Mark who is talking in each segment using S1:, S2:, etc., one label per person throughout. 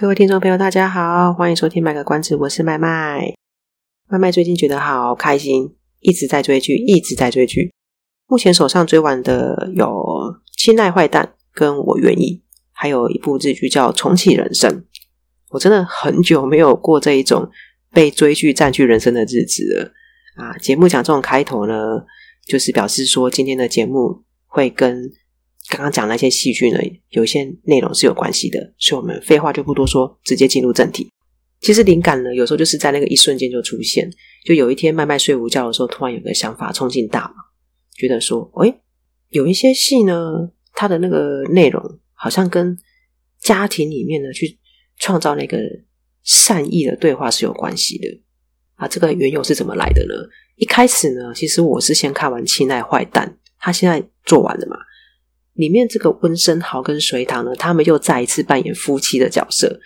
S1: 各位听众朋友，大家好，欢迎收听《卖个关子》，我是麦麦。麦麦最近觉得好开心，一直在追剧，一直在追剧。目前手上追完的有《亲爱坏蛋》跟我愿意，还有一部日剧叫《重启人生》。我真的很久没有过这一种被追剧占据人生的日子了啊！节目讲这种开头呢，就是表示说今天的节目会跟。刚刚讲那些戏剧呢，有一些内容是有关系的，所以我们废话就不多说，直接进入正题。其实灵感呢，有时候就是在那个一瞬间就出现。就有一天，麦麦睡午觉的时候，突然有个想法冲进大脑，觉得说，哎，有一些戏呢，它的那个内容好像跟家庭里面呢，去创造那个善意的对话是有关系的。啊，这个缘由是怎么来的呢？一开始呢，其实我是先看完《亲爱坏蛋》，他现在做完了嘛。里面这个温生豪跟隋棠呢，他们又再一次扮演夫妻的角色。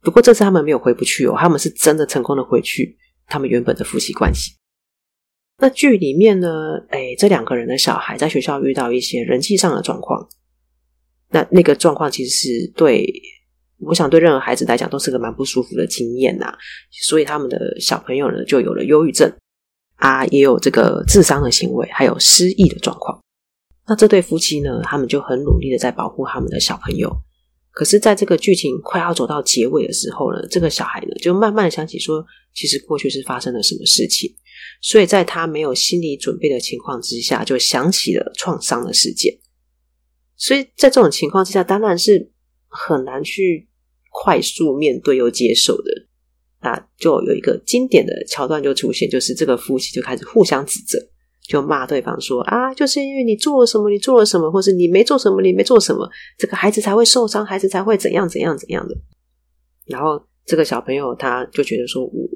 S1: 不过这次他们没有回不去哦，他们是真的成功的回去他们原本的夫妻关系。那剧里面呢，哎，这两个人的小孩在学校遇到一些人际上的状况。那那个状况其实是对，我想对任何孩子来讲都是个蛮不舒服的经验呐。所以他们的小朋友呢，就有了忧郁症啊，也有这个自伤的行为，还有失忆的状况。那这对夫妻呢，他们就很努力的在保护他们的小朋友。可是，在这个剧情快要走到结尾的时候呢，这个小孩呢，就慢慢想起说，其实过去是发生了什么事情。所以在他没有心理准备的情况之下，就想起了创伤的事件。所以在这种情况之下，当然是很难去快速面对又接受的。那就有一个经典的桥段就出现，就是这个夫妻就开始互相指责。就骂对方说啊，就是因为你做了什么，你做了什么，或是你没做什么，你没做什么，这个孩子才会受伤，孩子才会怎样怎样怎样的。然后这个小朋友他就觉得说，我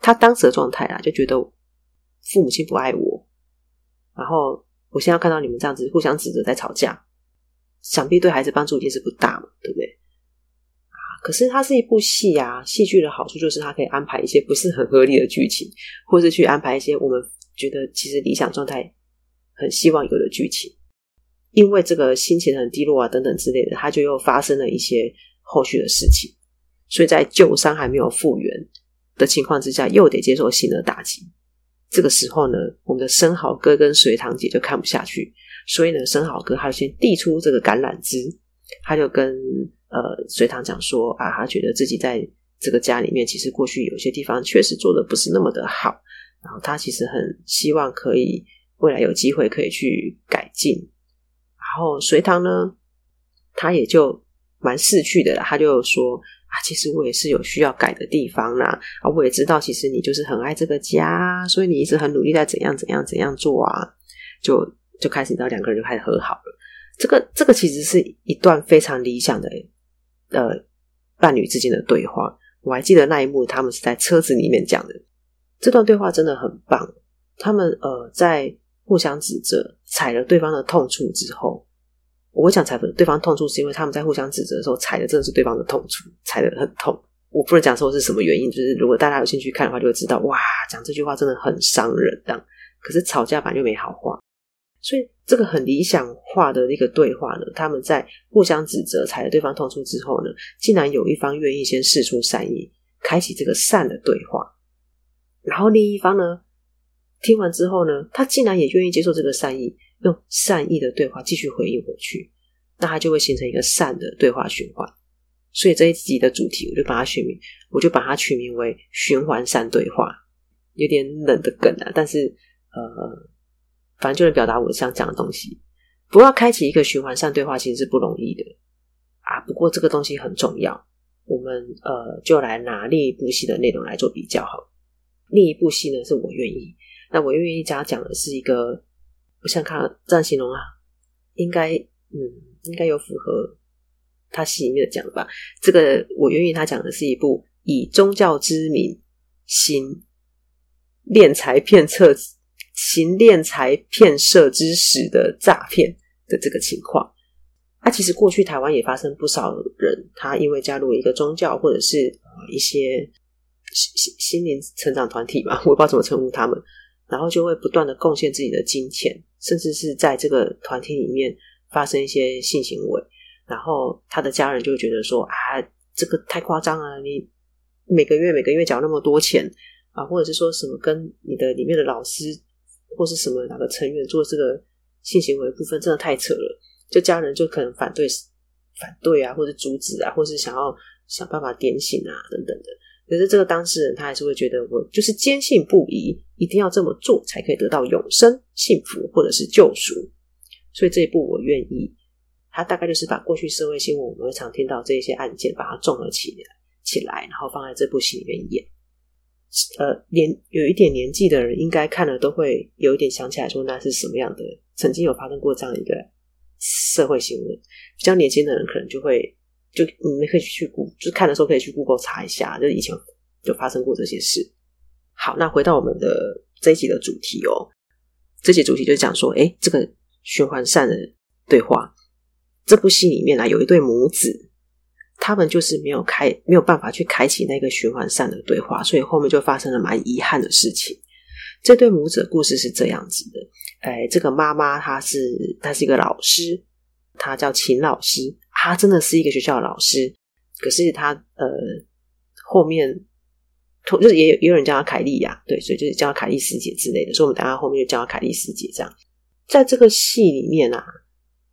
S1: 他当时的状态啊，就觉得父母亲不爱我。然后我现在看到你们这样子互相指责在吵架，想必对孩子帮助一定是不大嘛，对不对？可是它是一部戏啊，戏剧的好处就是它可以安排一些不是很合理的剧情，或是去安排一些我们。觉得其实理想状态很希望有的剧情，因为这个心情很低落啊等等之类的，他就又发生了一些后续的事情，所以在旧伤还没有复原的情况之下，又得接受新的打击。这个时候呢，我们的生蚝哥跟隋棠姐就看不下去，所以呢，生蚝哥他就先递出这个橄榄枝，他就跟呃隋棠讲说啊，他觉得自己在这个家里面，其实过去有些地方确实做的不是那么的好。然后他其实很希望可以未来有机会可以去改进。然后隋唐呢，他也就蛮识趣的啦，他就说啊，其实我也是有需要改的地方啦。啊，我也知道其实你就是很爱这个家，所以你一直很努力在怎样怎样怎样做啊。就就开始到两个人就开始和好了。这个这个其实是一段非常理想的呃伴侣之间的对话。我还记得那一幕，他们是在车子里面讲的。这段对话真的很棒。他们呃，在互相指责、踩了对方的痛处之后，我讲踩了对方痛处，是因为他们在互相指责的时候踩的真的是对方的痛处，踩得很痛。我不能讲说是什么原因，就是如果大家有兴趣看的话，就会知道哇，讲这句话真的很伤人。这样，可是吵架版就没好话，所以这个很理想化的一个对话呢，他们在互相指责、踩了对方痛处之后呢，竟然有一方愿意先试出善意，开启这个善的对话。然后另一方呢，听完之后呢，他竟然也愿意接受这个善意，用善意的对话继续回应回去，那他就会形成一个善的对话循环。所以这一集的主题，我就把它取名，我就把它取名为“循环善对话”，有点冷的梗啊，但是呃，反正就能表达我想讲的东西。不过要开启一个循环善对话，其实是不容易的啊。不过这个东西很重要，我们呃，就来拿另一部戏的内容来做比较好。另一部戏呢，是我愿意。那我愿意家讲的是一个，我想看这样形容啊，应该嗯，应该有符合他戏里面的讲的吧。这个我愿意他讲的是一部以宗教之名行敛财骗策、行敛财骗色之实的诈骗的这个情况。啊，其实过去台湾也发生不少人，他因为加入一个宗教或者是一些心心灵成长团体嘛，我不知道怎么称呼他们，然后就会不断的贡献自己的金钱，甚至是在这个团体里面发生一些性行为，然后他的家人就觉得说啊，这个太夸张了，你每个月每个月缴那么多钱啊，或者是说什么跟你的里面的老师或是什么哪个成员做这个性行为的部分，真的太扯了，就家人就可能反对反对啊，或者阻止啊，或是想要想办法点醒啊等等的。可是这个当事人他还是会觉得，我就是坚信不疑，一定要这么做才可以得到永生、幸福或者是救赎。所以这一部我愿意。他大概就是把过去社会新闻我们会常听到这些案件，把它综合起来起来，然后放在这部戏里面演。呃，年有一点年纪的人应该看了都会有一点想起来，说那是什么样的？曾经有发生过这样一个社会新闻。比较年轻的人可能就会。就你们可以去故就看的时候可以去 Google 查一下，就以前就发生过这些事。好，那回到我们的这一集的主题哦，这集主题就讲说，哎，这个循环扇的对话，这部戏里面啊有一对母子，他们就是没有开，没有办法去开启那个循环扇的对话，所以后面就发生了蛮遗憾的事情。这对母子的故事是这样子的，哎，这个妈妈她是她是一个老师，她叫秦老师。他真的是一个学校的老师，可是他呃后面就是也有也有人叫他凯莉呀，对，所以就是叫他凯莉师姐之类的，所以我们等下后面就叫他凯莉师姐这样。在这个戏里面啊，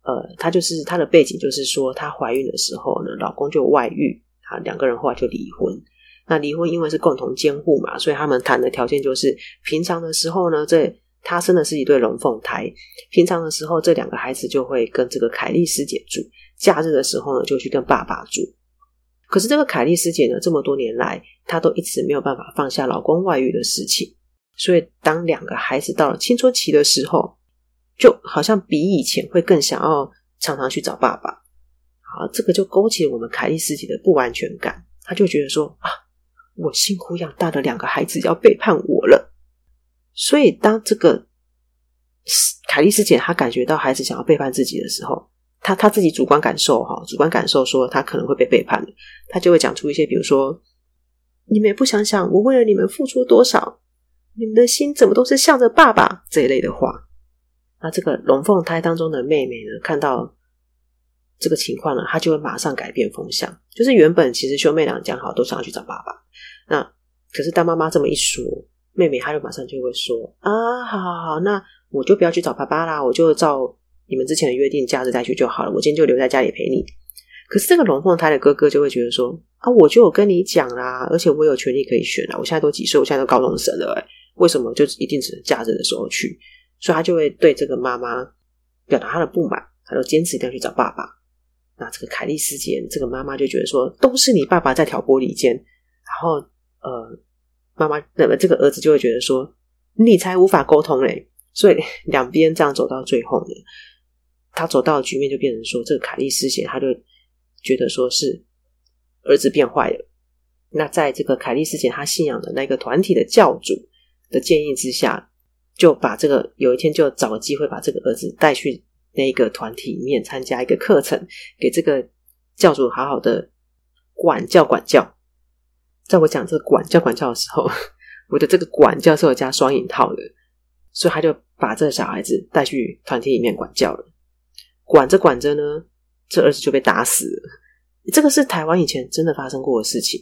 S1: 呃，他就是他的背景就是说，她怀孕的时候呢，老公就外遇，啊，两个人后来就离婚。那离婚因为是共同监护嘛，所以他们谈的条件就是平常的时候呢，这他生的是一对龙凤胎，平常的时候这两个孩子就会跟这个凯莉师姐住。假日的时候呢，就去跟爸爸住。可是这个凯莉师姐呢，这么多年来，她都一直没有办法放下老公外遇的事情。所以，当两个孩子到了青春期的时候，就好像比以前会更想要常常去找爸爸。好，这个就勾起我们凯莉师姐的不安全感。她就觉得说啊，我辛苦养大的两个孩子要背叛我了。所以，当这个凯莉师姐她感觉到孩子想要背叛自己的时候，他他自己主观感受哈，主观感受说他可能会被背叛，他就会讲出一些，比如说，你们也不想想我为了你们付出多少，你们的心怎么都是向着爸爸这一类的话。那这个龙凤胎当中的妹妹呢，看到这个情况呢，她就会马上改变风向，就是原本其实兄妹俩讲好都想要去找爸爸，那可是当妈妈这么一说，妹妹她就马上就会说啊，好好好，那我就不要去找爸爸啦，我就照。你们之前的约定，假日再去就好了。我今天就留在家里陪你。可是这个龙凤胎的哥哥就会觉得说：啊，我就有跟你讲啦，而且我有权利可以选啦。我现在都几岁？我现在都高中生了，欸，为什么就一定只能假日的时候去？所以他就会对这个妈妈表达他的不满，他就坚持一定要去找爸爸。那这个凯莉师姐，这个妈妈就觉得说，都是你爸爸在挑拨离间。然后呃，妈妈那么这个儿子就会觉得说，你才无法沟通嘞。所以两边这样走到最后呢。他走到的局面就变成说，这个凯莉师姐，他就觉得说是儿子变坏了。那在这个凯莉师姐她信仰的那个团体的教主的建议之下，就把这个有一天就找个机会把这个儿子带去那个团体里面参加一个课程，给这个教主好好的管教管教。在我讲这个管教管教的时候，我的这个管教是有加双引号的，所以他就把这个小孩子带去团体里面管教了。管着管着呢，这儿子就被打死了。这个是台湾以前真的发生过的事情。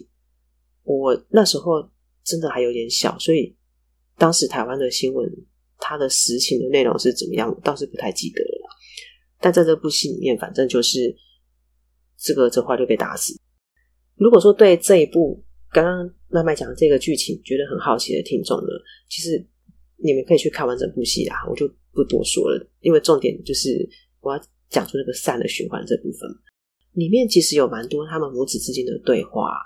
S1: 我那时候真的还有点小，所以当时台湾的新闻，它的实情的内容是怎么样，我倒是不太记得了。但在这部戏里面，反正就是这个这话就被打死。如果说对这一部刚刚麦麦讲的这个剧情觉得很好奇的听众呢，其实你们可以去看完整部戏啦，我就不多说了，因为重点就是我要。讲出那个善的循环这部分，里面其实有蛮多他们母子之间的对话。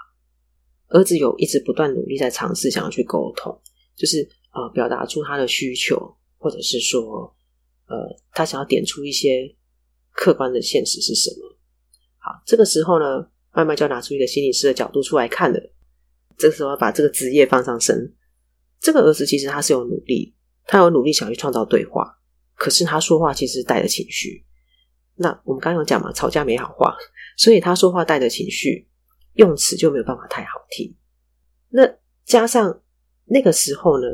S1: 儿子有一直不断努力在尝试想要去沟通，就是呃表达出他的需求，或者是说呃他想要点出一些客观的现实是什么。好，这个时候呢，慢慢就要拿出一个心理师的角度出来看了。这个时候要把这个职业放上身。这个儿子其实他是有努力，他有努力想去创造对话，可是他说话其实带着情绪。那我们刚刚有讲嘛，吵架没好话，所以他说话带着情绪，用词就没有办法太好听。那加上那个时候呢，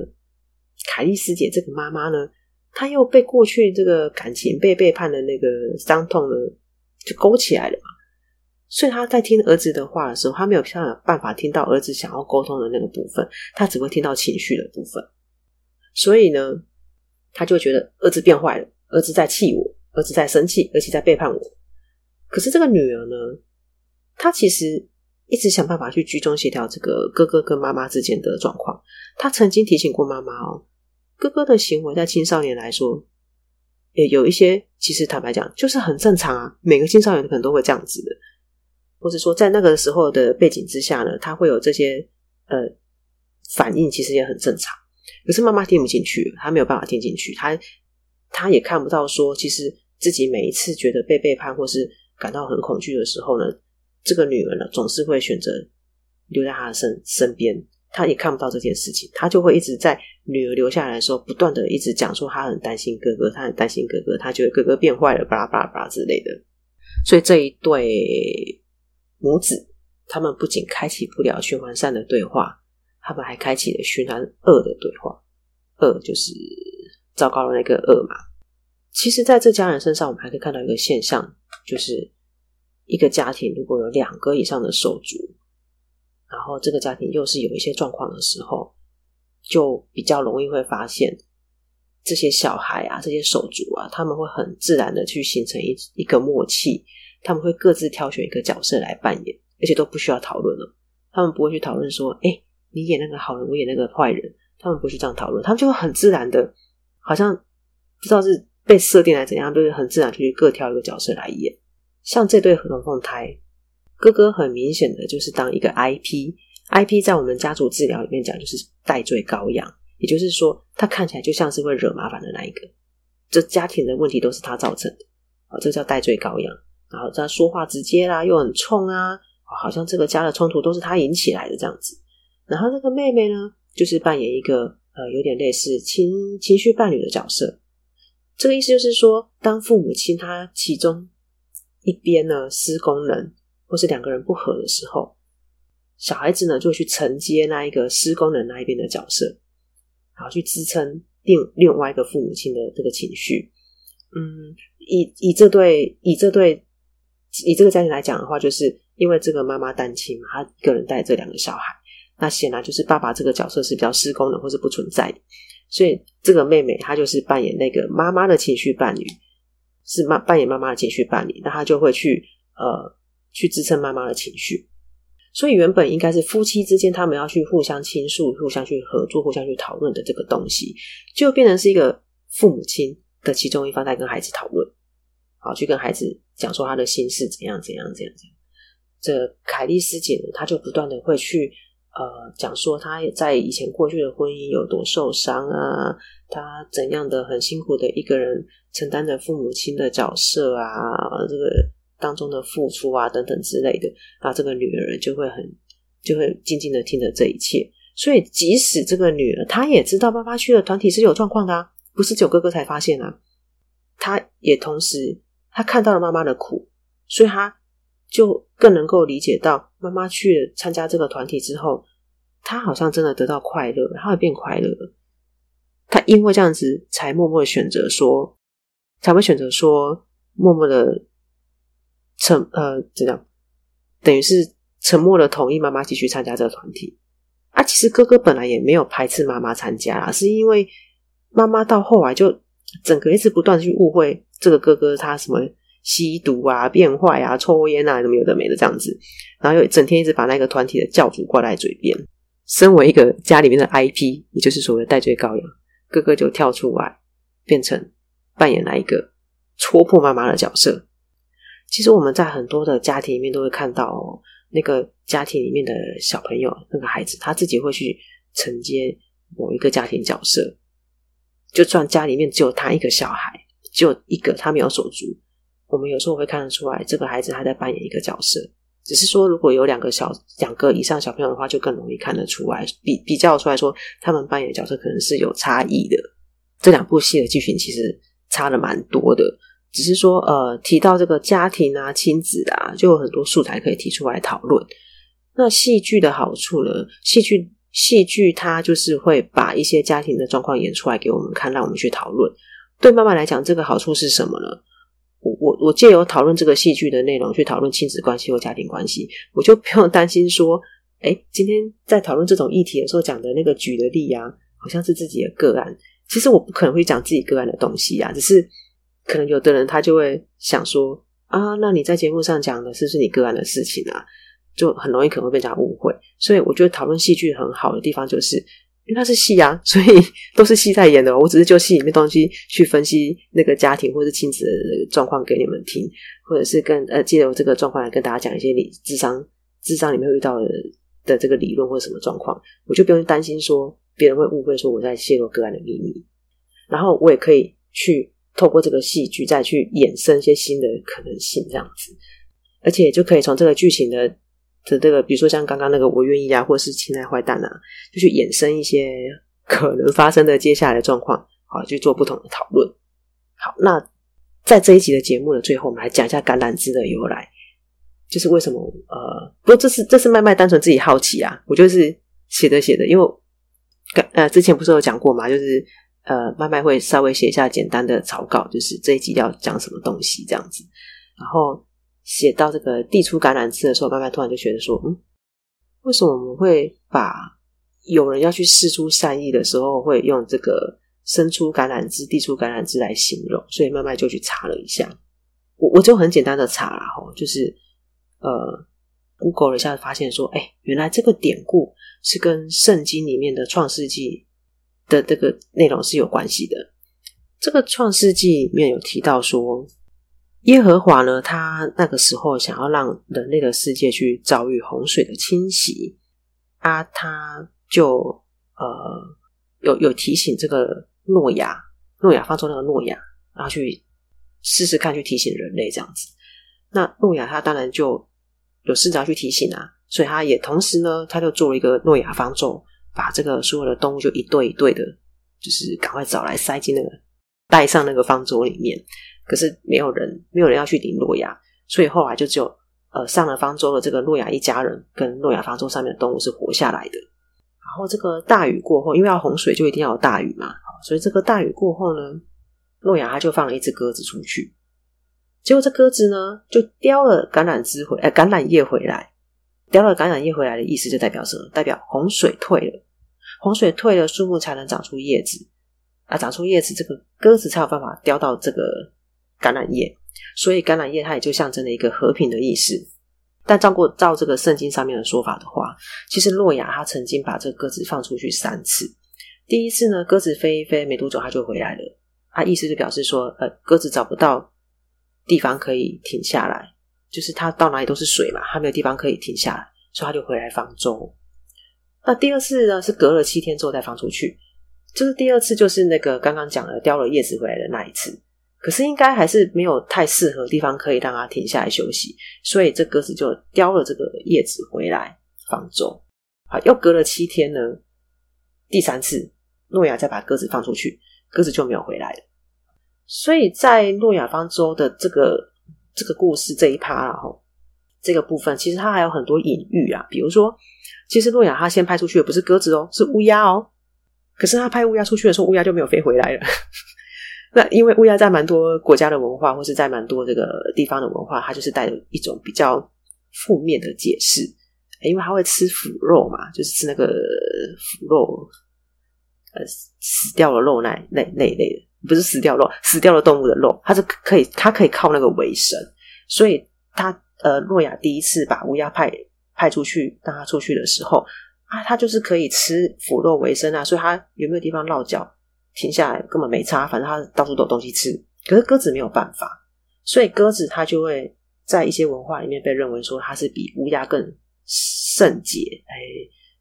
S1: 凯莉师姐这个妈妈呢，她又被过去这个感情被背叛的那个伤痛呢，就勾起来了嘛。所以她在听儿子的话的时候，她没有办法听到儿子想要沟通的那个部分，她只会听到情绪的部分。所以呢，她就觉得儿子变坏了，儿子在气我。儿子在生气，而且在背叛我。可是这个女儿呢，她其实一直想办法去居中协调这个哥哥跟妈妈之间的状况。她曾经提醒过妈妈哦，哥哥的行为在青少年来说，也有一些其实坦白讲就是很正常啊。每个青少年可能都会这样子的，或者说在那个时候的背景之下呢，他会有这些呃反应，其实也很正常。可是妈妈听不进去，她没有办法听进去，她。他也看不到说，其实自己每一次觉得被背叛或是感到很恐惧的时候呢，这个女儿呢总是会选择留在他的身身边。他也看不到这件事情，他就会一直在女儿留下来的时候，不断的一直讲说他很担心哥哥，他很担心哥哥，他觉得哥哥变坏了，巴拉巴拉巴拉之类的。所以这一对母子，他们不仅开启不了循环善的对话，他们还开启了循环恶的对话。恶就是。糟糕的那个恶嘛，其实在这家人身上，我们还可以看到一个现象，就是一个家庭如果有两个以上的手足，然后这个家庭又是有一些状况的时候，就比较容易会发现这些小孩啊，这些手足啊，他们会很自然的去形成一一个默契，他们会各自挑选一个角色来扮演，而且都不需要讨论了，他们不会去讨论说，哎，你演那个好人，我演那个坏人，他们不会去这样讨论，他们就会很自然的。好像不知道是被设定来怎样，就是很自然就去各挑一个角色来演。像这对龙凤胎，哥哥很明显的就是当一个 IP，IP 在我们家族治疗里面讲就是代罪羔羊，也就是说他看起来就像是会惹麻烦的那一个，这家庭的问题都是他造成的，啊，这叫代罪羔羊。然后他说话直接啦，又很冲啊，好像这个家的冲突都是他引起来的这样子。然后那个妹妹呢，就是扮演一个。呃，有点类似情情绪伴侣的角色。这个意思就是说，当父母亲他其中一边呢失功能，或是两个人不和的时候，小孩子呢就会去承接那一个失功能那一边的角色，然后去支撑另另外一个父母亲的这个情绪。嗯，以以这对以这对以这个家庭来讲的话，就是因为这个妈妈单亲嘛，她一个人带这两个小孩。那显然就是爸爸这个角色是比较失功的，或是不存在，所以这个妹妹她就是扮演那个妈妈的情绪伴侣，是妈扮演妈妈的情绪伴侣，那她就会去呃去支撑妈妈的情绪。所以原本应该是夫妻之间他们要去互相倾诉、互相去合作、互相去讨论的这个东西，就变成是一个父母亲的其中一方在跟孩子讨论，好去跟孩子讲说他的心事怎样怎样怎样怎样。这凯莉师姐呢，她就不断的会去。呃，讲说他在以前过去的婚姻有多受伤啊，他怎样的很辛苦的一个人承担着父母亲的角色啊，这个当中的付出啊等等之类的，啊，这个女儿就会很就会静静的听着这一切。所以，即使这个女儿她也知道爸爸去的团体是有状况的啊，不是九哥哥才发现啊，她也同时她看到了妈妈的苦，所以她。就更能够理解到，妈妈去参加这个团体之后，她好像真的得到快乐，她会变快乐了。她因为这样子，才默默的选择说，才会选择说，默默的沉呃，怎样？等于是沉默的同意妈妈继续参加这个团体。啊，其实哥哥本来也没有排斥妈妈参加啦，是因为妈妈到后来就整个一直不断去误会这个哥哥他什么。吸毒啊，变坏啊，抽烟啊，什么有的没的这样子，然后又整天一直把那个团体的教主挂在嘴边。身为一个家里面的 IP，也就是所谓的代罪羔羊，哥哥就跳出来，变成扮演那一个戳破妈妈的角色。其实我们在很多的家庭里面都会看到，那个家庭里面的小朋友，那个孩子他自己会去承接某一个家庭角色，就算家里面只有他一个小孩，只有一个他没有手足。我们有时候会看得出来，这个孩子他在扮演一个角色。只是说，如果有两个小两个以上小朋友的话，就更容易看得出来，比比较出来说，他们扮演的角色可能是有差异的。这两部戏的剧情其实差的蛮多的。只是说，呃，提到这个家庭啊、亲子啊，就有很多素材可以提出来讨论。那戏剧的好处呢？戏剧戏剧它就是会把一些家庭的状况演出来给我们看，让我们去讨论。对妈妈来讲，这个好处是什么呢？我我我借由讨论这个戏剧的内容去讨论亲子关系或家庭关系，我就不用担心说，哎，今天在讨论这种议题的时候讲的那个举的例啊，好像是自己的个案。其实我不可能会讲自己个案的东西啊，只是可能有的人他就会想说啊，那你在节目上讲的是不是你个案的事情啊？就很容易可能会被人家误会。所以我觉得讨论戏剧很好的地方就是。因为它是戏啊，所以 都是戏在演的。我只是就戏里面东西去分析那个家庭或者亲子的状况给你们听，或者是跟呃借由这个状况来跟大家讲一些理智商智商里面会遇到的的这个理论或者什么状况，我就不用担心说别人会误会说我在泄露个案的秘密。然后我也可以去透过这个戏剧再去衍生一些新的可能性，这样子，而且就可以从这个剧情的。的这个，比如说像刚刚那个，我愿意啊，或是亲爱坏蛋啊，就去衍生一些 可能发生的接下来的状况，好，去做不同的讨论。好，那在这一集的节目的最后，我们来讲一下橄榄枝的由来，就是为什么？呃，不过这是这是麦麦单纯自己好奇啊，我就是写的写的，因为呃之前不是有讲过嘛，就是呃麦麦会稍微写一下简单的草稿，就是这一集要讲什么东西这样子，然后。写到这个递出橄榄枝的时候，慢慢突然就觉得说：“嗯，为什么我们会把有人要去释出善意的时候，会用这个伸出橄榄枝、递出橄榄枝来形容？”所以慢慢就去查了一下。我我就很简单的查了哈，就是呃，Google 了一下，发现说：“哎，原来这个典故是跟圣经里面的创世纪的这个内容是有关系的。这个创世纪里面有提到说。”耶和华呢，他那个时候想要让人类的世界去遭遇洪水的侵袭啊，他就呃有有提醒这个诺亚，诺亚方舟那个诺亚，然后去试试看去提醒人类这样子。那诺亚他当然就有试着要去提醒啊，所以他也同时呢，他就做了一个诺亚方舟，把这个所有的动物就一对一对的，就是赶快找来塞进那个带上那个方舟里面。可是没有人，没有人要去领诺亚，所以后来就只有呃上了方舟的这个诺亚一家人跟诺亚方舟上面的动物是活下来的。然后这个大雨过后，因为要洪水就一定要有大雨嘛，所以这个大雨过后呢，诺亚他就放了一只鸽子出去，结果这鸽子呢就叼了橄榄枝回，呃橄榄叶回来，叼了橄榄叶回来的意思就代表什么？代表洪水退了，洪水退了，树木才能长出叶子啊，长出叶子，这个鸽子才有办法叼到这个。橄榄叶，所以橄榄叶它也就象征了一个和平的意思。但照过照这个圣经上面的说法的话，其实诺亚他曾经把这鸽子放出去三次。第一次呢，鸽子飞一飞没多久，它就回来了。它意思就表示说，呃，鸽子找不到地方可以停下来，就是它到哪里都是水嘛，它没有地方可以停下来，所以它就回来方舟。那第二次呢，是隔了七天之后再放出去，就是第二次就是那个刚刚讲的叼了叶子回来的那一次。可是应该还是没有太适合的地方可以让它停下来休息，所以这鸽子就叼了这个叶子回来方舟。好，又隔了七天呢，第三次诺亚再把鸽子放出去，鸽子就没有回来了。所以在诺亚方舟的这个这个故事这一趴，然后这个部分其实它还有很多隐喻啊，比如说，其实诺亚他先派出去的不是鸽子哦，是乌鸦哦。可是他派乌鸦出去的时候，乌鸦就没有飞回来了。那因为乌鸦在蛮多国家的文化，或是在蛮多这个地方的文化，它就是带有一种比较负面的解释，因为它会吃腐肉嘛，就是吃那个腐肉，呃，死掉了肉那那那一类的，不是死掉肉，死掉了动物的肉，它是可以，它可以靠那个为生，所以它呃，诺亚第一次把乌鸦派派出去，让它出去的时候啊，它就是可以吃腐肉为生啊，所以它有没有地方落脚？停下来根本没差，反正它到处都有东西吃。可是鸽子没有办法，所以鸽子它就会在一些文化里面被认为说它是比乌鸦更圣洁，哎，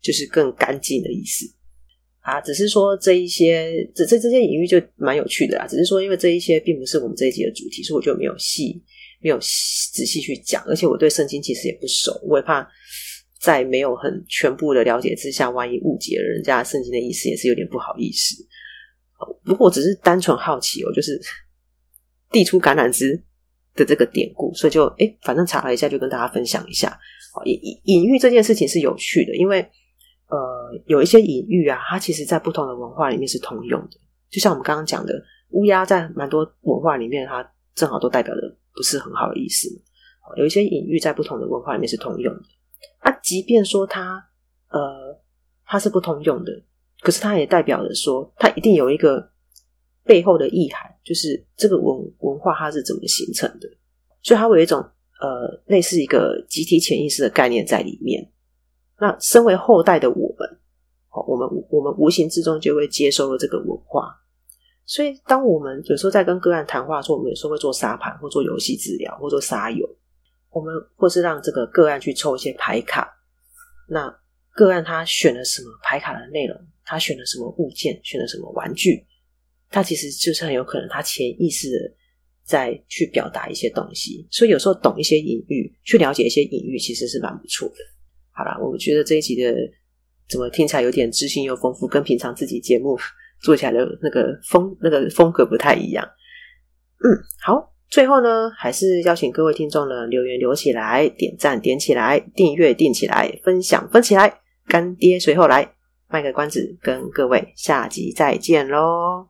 S1: 就是更干净的意思啊。只是说这一些，这这这些隐喻就蛮有趣的啦。只是说，因为这一些并不是我们这一集的主题，所以我就没有细没有仔细去讲，而且我对圣经其实也不熟，我也怕在没有很全部的了解之下，万一误解了人家圣经的意思，也是有点不好意思。不过我只是单纯好奇哦，就是递出橄榄枝的这个典故，所以就诶，反正查了一下，就跟大家分享一下。隐隐喻这件事情是有趣的，因为呃，有一些隐喻啊，它其实在不同的文化里面是通用的。就像我们刚刚讲的，乌鸦在蛮多文化里面，它正好都代表的不是很好的意思。有一些隐喻在不同的文化里面是通用的。啊，即便说它呃它是不通用的，可是它也代表着说，它一定有一个背后的意涵，就是这个文文化它是怎么形成的，所以它会有一种呃类似一个集体潜意识的概念在里面。那身为后代的我们，我们我们无形之中就会接收了这个文化。所以，当我们有时候在跟个案谈话的时候，我们有时候会做沙盘，或做游戏治疗，或做沙游。我们或是让这个个案去抽一些牌卡。那个案他选了什么牌卡的内容？他选了什么物件？选了什么玩具？他其实就是很有可能他潜意识的在去表达一些东西。所以有时候懂一些隐喻，去了解一些隐喻，其实是蛮不错的。好啦，我觉得这一集的怎么听起来有点知性又丰富，跟平常自己节目。做起来的那个风那个风格不太一样，嗯，好，最后呢，还是邀请各位听众呢留言留起来，点赞点起来，订阅订起来，分享分起来，干爹随后来，卖个关子，跟各位下集再见喽，